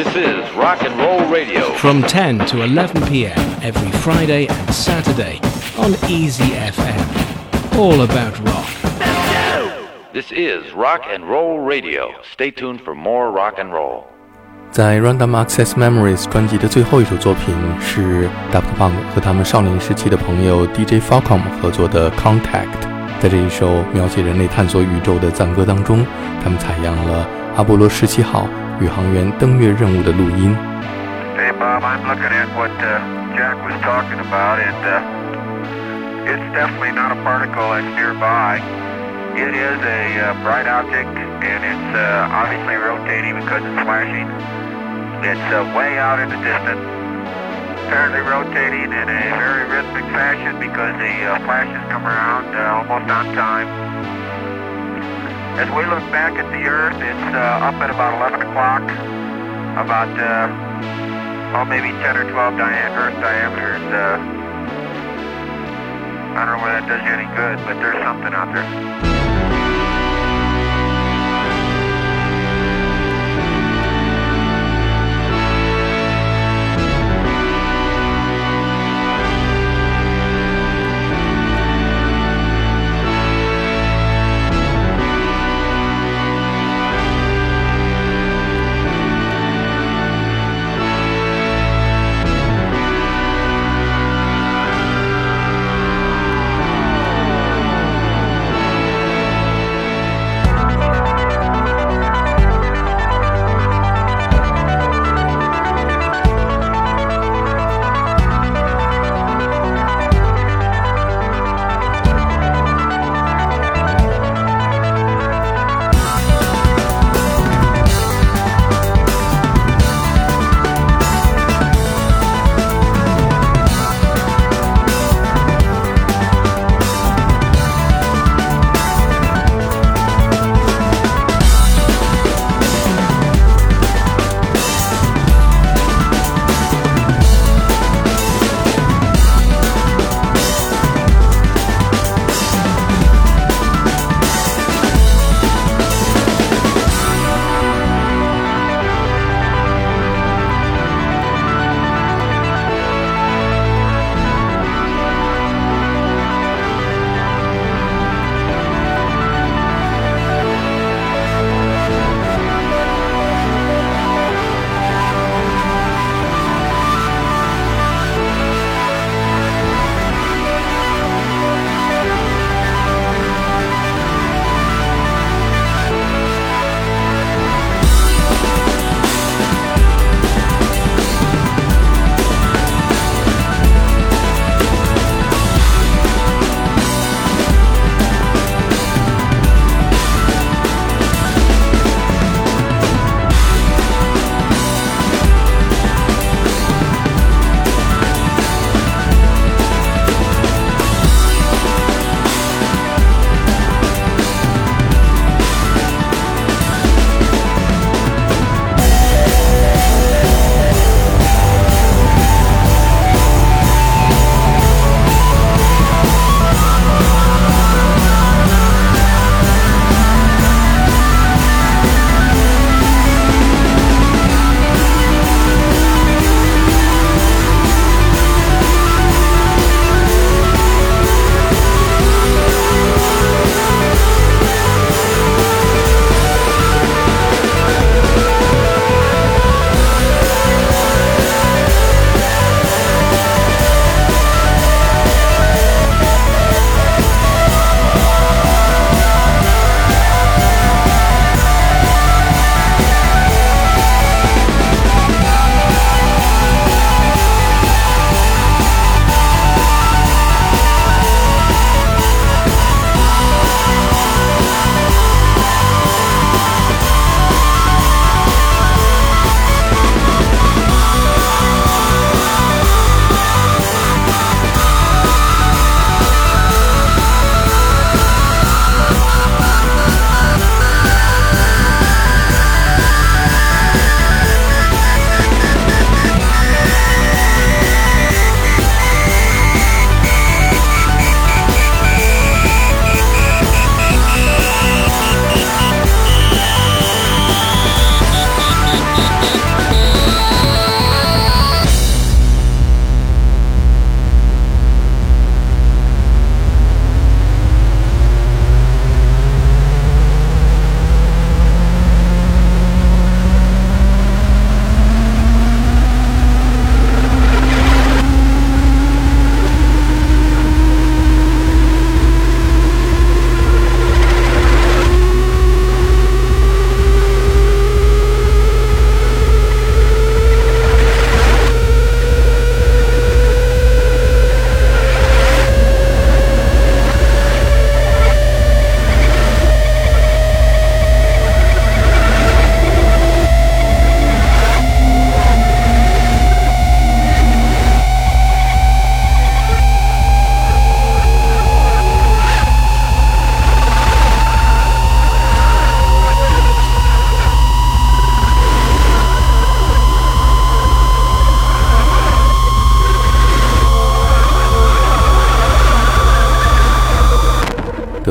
This is Rock and Roll Radio. From 10 to 11 p.m. every Friday and Saturday on Easy FM. All about rock. This is Rock and Roll Radio. Stay tuned for more rock and roll. 在《Random Access Memories Memories》专辑的最后一首作品是 Daft Punk 和他们少年时期的朋友 DJ Falcon 合作的《Contact》。在这一首描写人类探索宇宙的赞歌当中，他们采样了阿波罗十七号宇航员登月任务的录音。Hey Bob, I'm looking at what uh, Jack was talking about, and uh, it's definitely not a particle that's nearby. It is a uh, bright object, and it's uh, obviously rotating because it's flashing. It's uh, way out in the distance, apparently rotating in a very rhythmic fashion because the uh, flashes come around uh, almost on time. As we look back at the Earth, it's uh, up at about 11 o'clock, about, uh, oh, maybe 10 or 12 dia- Earth diameters. Uh, I don't know whether that does you any good, but there's something out there.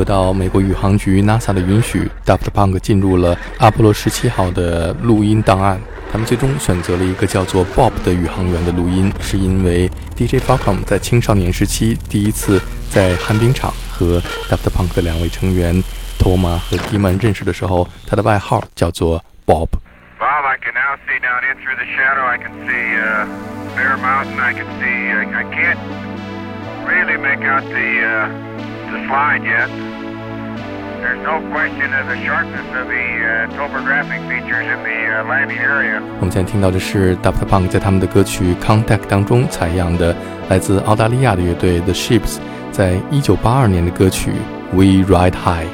得到美国宇航局 NASA 的允许，Daft Punk 进入了阿波罗十七号的录音档案。他们最终选择了一个叫做 Bob 的宇航员的录音，是因为 DJ Falcon 在青少年时期第一次在旱冰场和 Daft Punk 的两位成员托马和 d 曼认识的时候，他的外号叫做 Bob。Bob, I can now see down in through the shadow. I can see uh, Bear Mountain. I can see. Uh, I can't really make out the uh, the slide yet. There's no question of the sharpness of the uh, topographic features in the uh, landing area. 我们现在听到的是 Daft Punk 在他们的歌曲《Contact》当中采样的来自澳大利亚的乐队 The Ships 在1982年的歌曲《We Ride High》。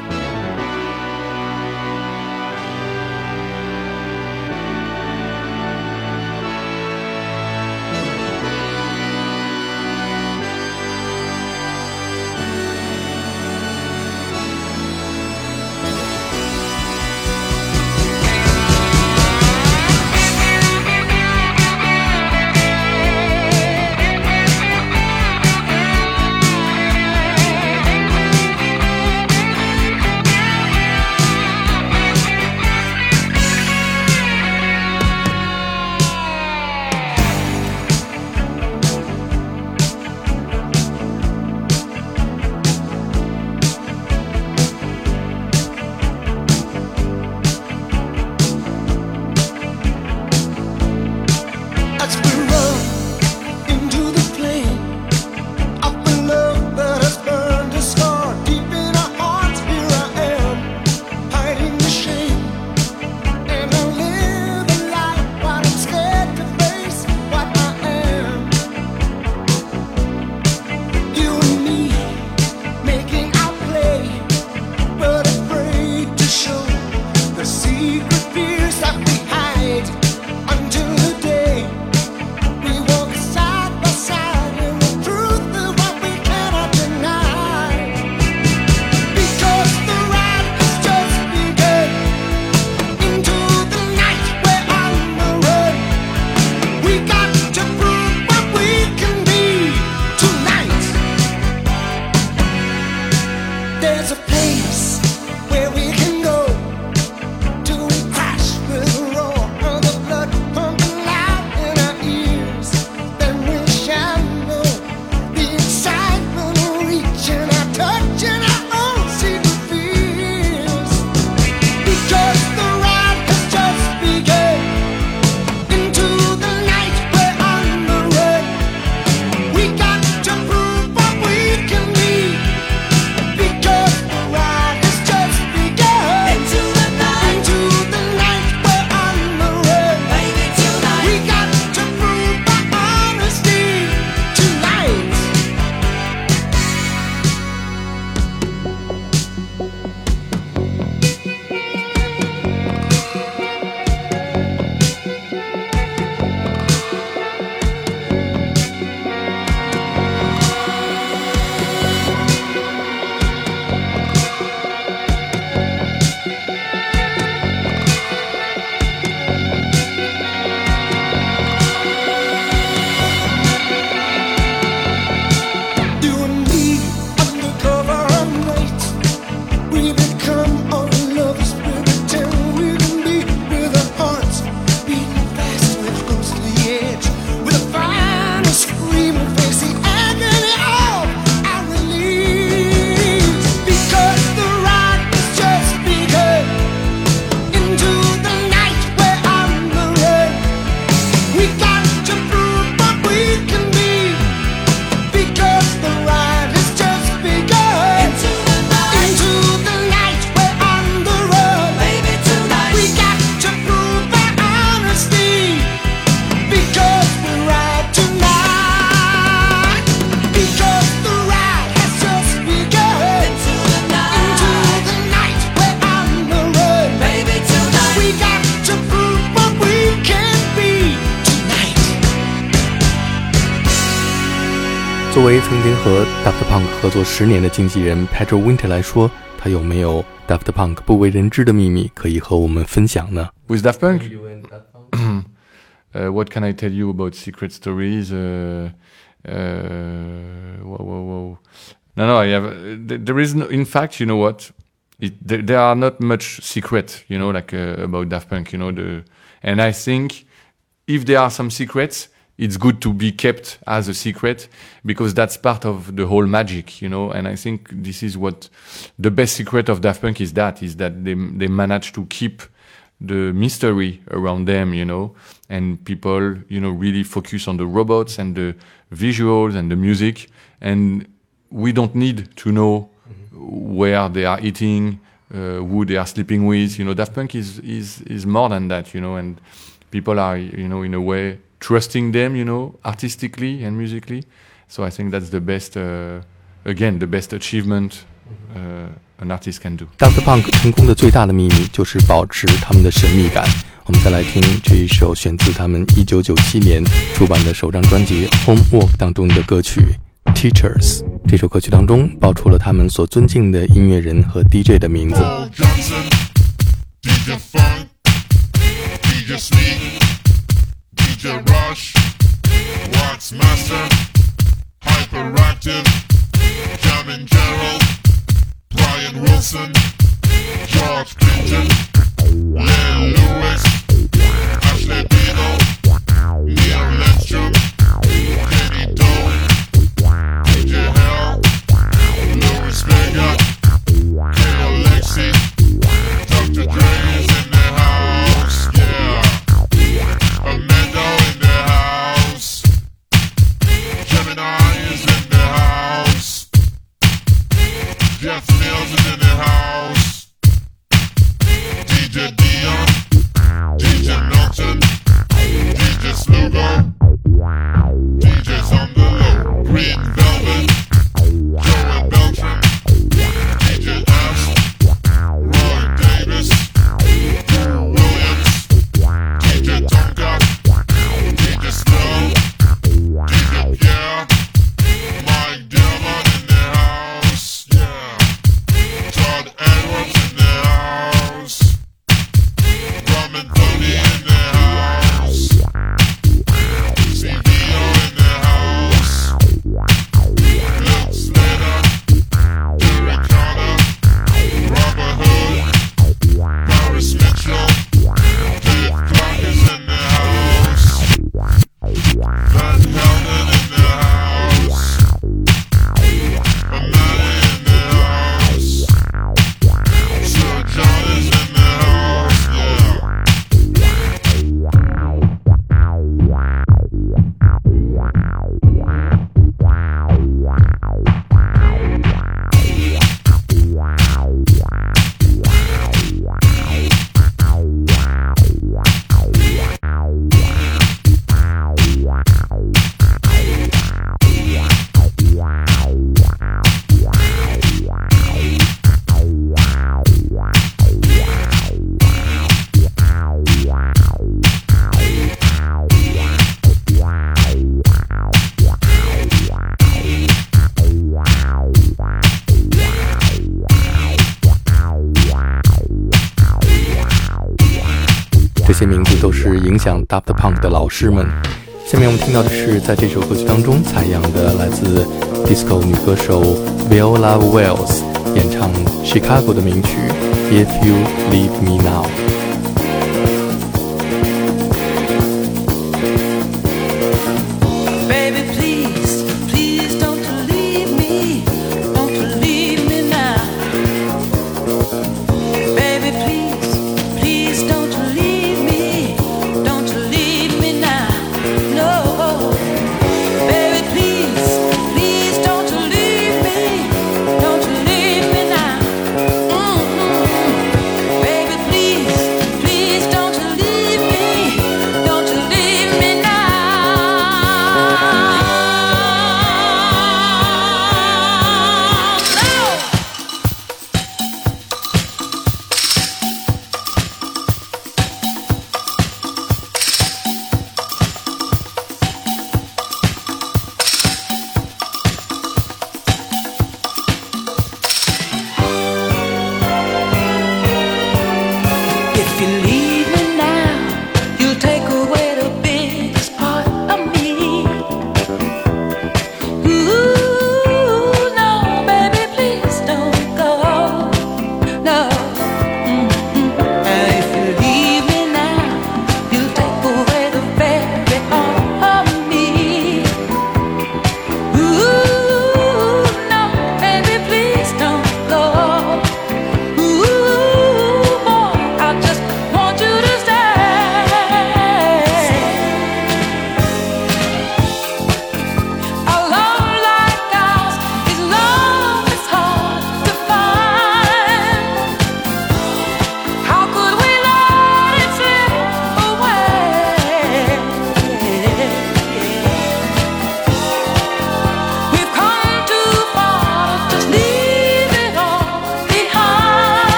十年的经纪人 Pedro Winter 来说，他有没有 Daft Punk 不为人知的秘密可以和我们分享呢？With Daft Punk, uh, what can I tell you about secret stories? Uh, uh, whoa, whoa, whoa. No, no, I have. Uh, there is no. In fact, you know what? It, there, there, are not much secret, you know, like uh, about Daft Punk, you know. The and I think if there are some secrets, it's good to be kept as a secret because that's part of the whole magic, you know. And I think this is what the best secret of Daft Punk is. That is that they they manage to keep the mystery around them, you know, and people, you know, really focus on the robots and the visuals and the music, and we don't need to know where they are eating, uh, who they are sleeping with. You know, Daft Punk is is is more than that, you know, and people are, you know, in a way trusting them, you know, artistically and musically. So I think that's the best, uh, again, the best achievement uh, an artist can do. Daft Punk 成功的最大的秘密就是保持他们的神秘感。我们再来听这一首选自他们1997年出版的首张专辑《Homework》当中的歌曲《Teachers》。这首歌曲当中爆出了他们所尊敬的音乐人和 DJ 的名字。 DJ Rush, Wax Master, Hyperactive, Jammin Gerald, Brian Wilson, George Clinton, Len Lewis, Ashley Dino, Neil Landstrumm, Kenny Dope, DJ Hell, Louis Vega, Pasadena. 是影响 Daft Punk 的老师们。下面我们听到的是在这首歌曲当中采样的来自 disco 女歌手 Viola Wells 演唱 Chicago 的名曲 If You Leave Me Now。if leave.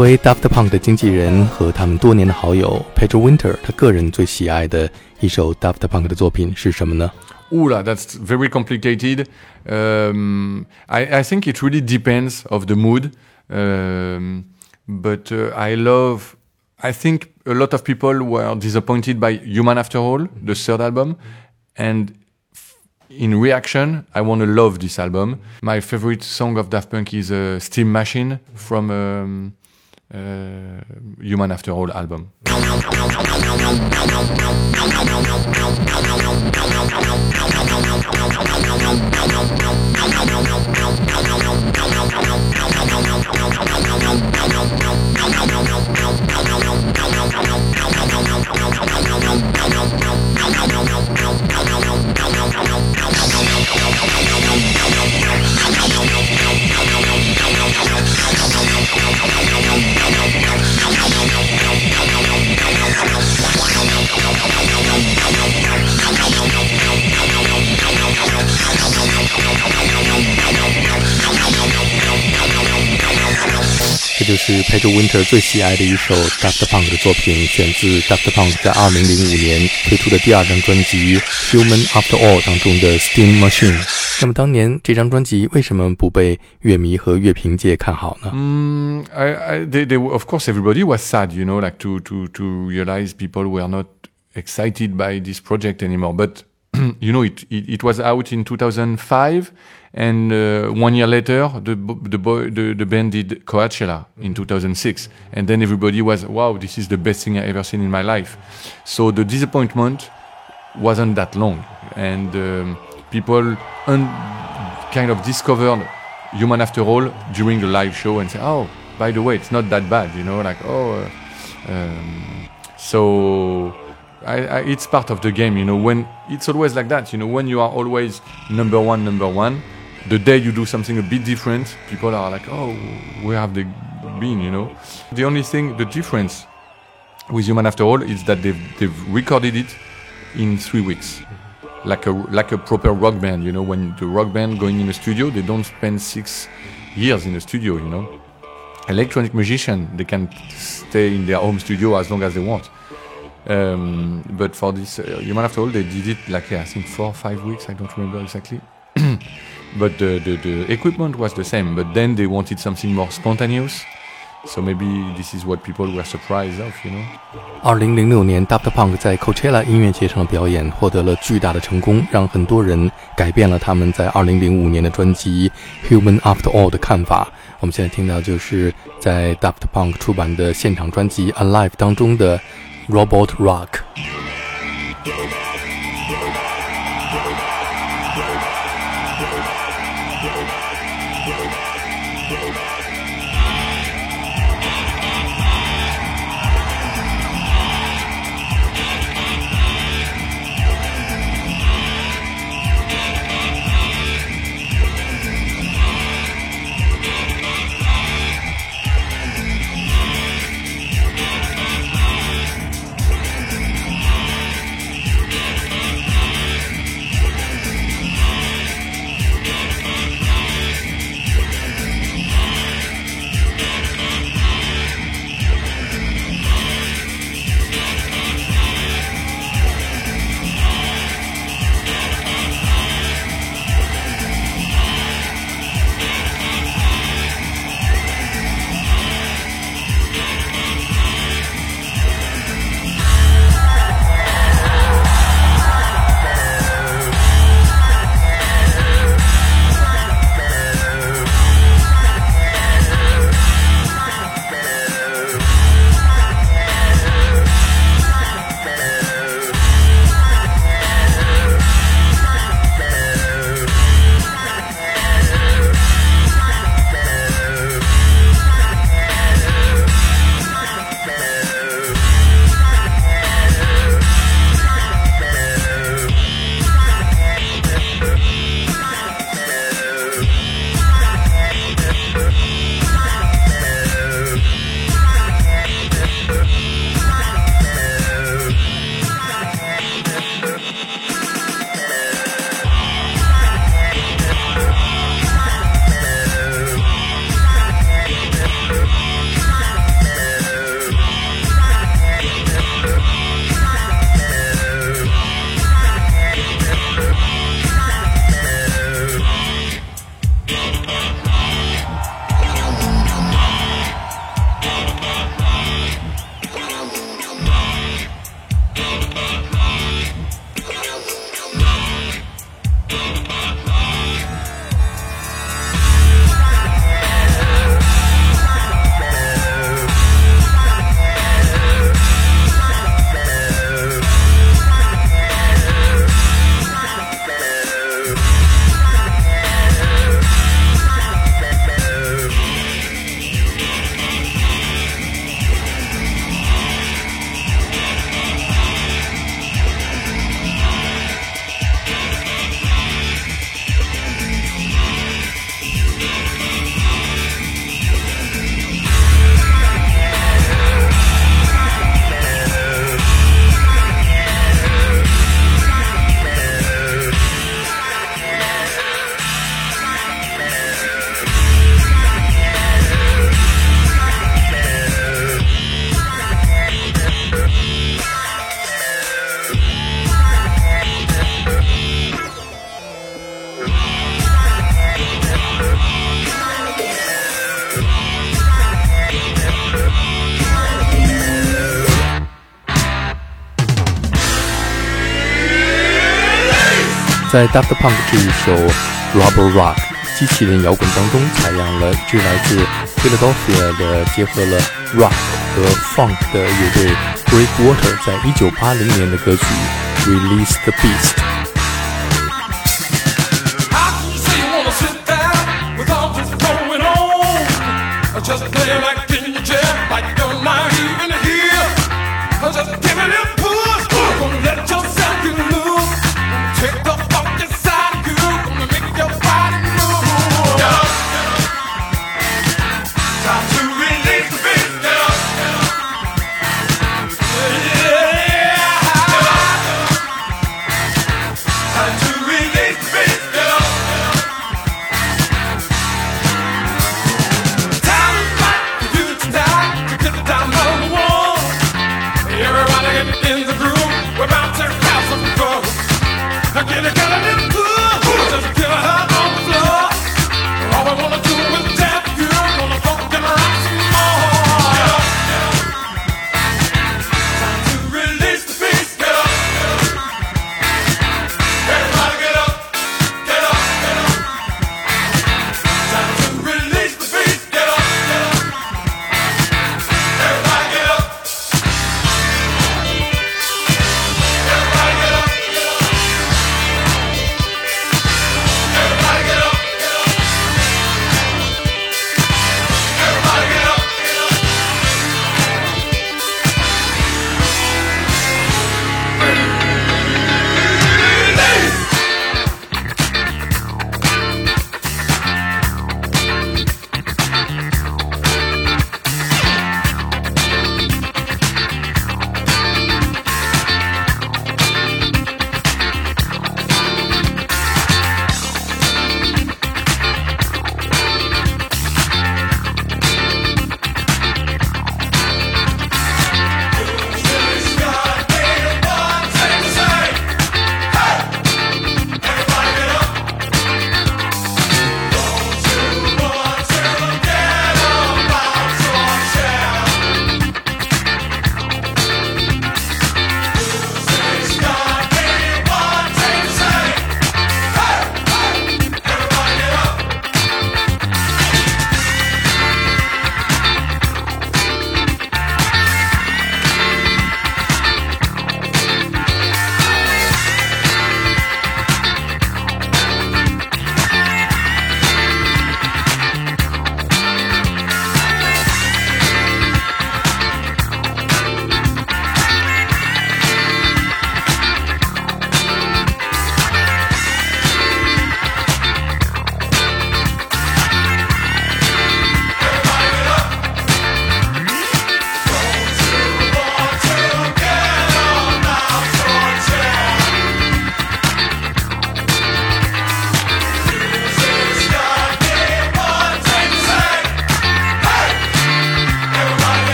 为 Daft Punk 的经纪人和他们多年的好友，Pedro Winter，他个人最喜爱的一首 Daft Punk 的作品是什么呢？ Ooh, that's very complicated. Um, I, I think it really depends of the mood. Um, but uh, I love. I think a lot of people were disappointed by Human After All, the third album, and f- in reaction, I want to love this album. My favorite song of Daft Punk is uh, "Steam Machine" from um, uh, uh, Human After All album. Pedro 这就是 Pedro Winter 最喜爱的一首 Daft Punk 的作品，选自 Daft Punk 在2005年推出的第二张专辑《Human After All》当中的 Steam Machine。那么当年这张专辑为什么不被乐迷和乐评界看好呢？ Mm, I, I, they, they, were- of course, everybody was sad, you know, like to, to, to realize people were not excited by this project anymore. But, you know, it, it, it was out in 2005. And uh, one year later, the, the, boy, the, the band did Coachella in 2006. And then everybody was, wow, this is the best thing I ever seen in my life. So the disappointment wasn't that long. And um, people kind of discovered Human After All during the live show and say, oh, by the way, it's not that bad, you know, like, oh, uh, um, so I, I, it's part of the game, you know, when it's always like that, you know, when you are always number one, number one, the day you do something a bit different, people are like, oh, where have they been, you know? The only thing, the difference with Human After All is that they've, they've recorded it in three weeks. Like a, like a proper rock band, you know, when the rock band going in the studio, they don't spend six years in the studio, you know. Electronic musician, they can stay in their home studio as long as they want. Um, but for this uh, Human After All, they did it like, yeah, I think four or five weeks, I don't remember exactly. But the, the, the equipment was the same, but then they wanted something more spontaneous. So maybe this is what people were surprised of, you know. 二零零六年，Daft Punk 在 Coachella 音乐节上的表演获得了巨大的成功，让很多人改变了他们在二零零五年的专辑《Human After All》的看法。我们现在听到就是在 Daft Punk 出版的现场专辑《Alive》当中的 Robot Rock。在 Daft Punk 这一首 Rubber Rock 机器人摇滚当中，采样了这来自 Philadelphia 的结合了 rock 和 funk 的乐队 Breakwater 在一九八零年的歌曲 Release the Beast。Just play around.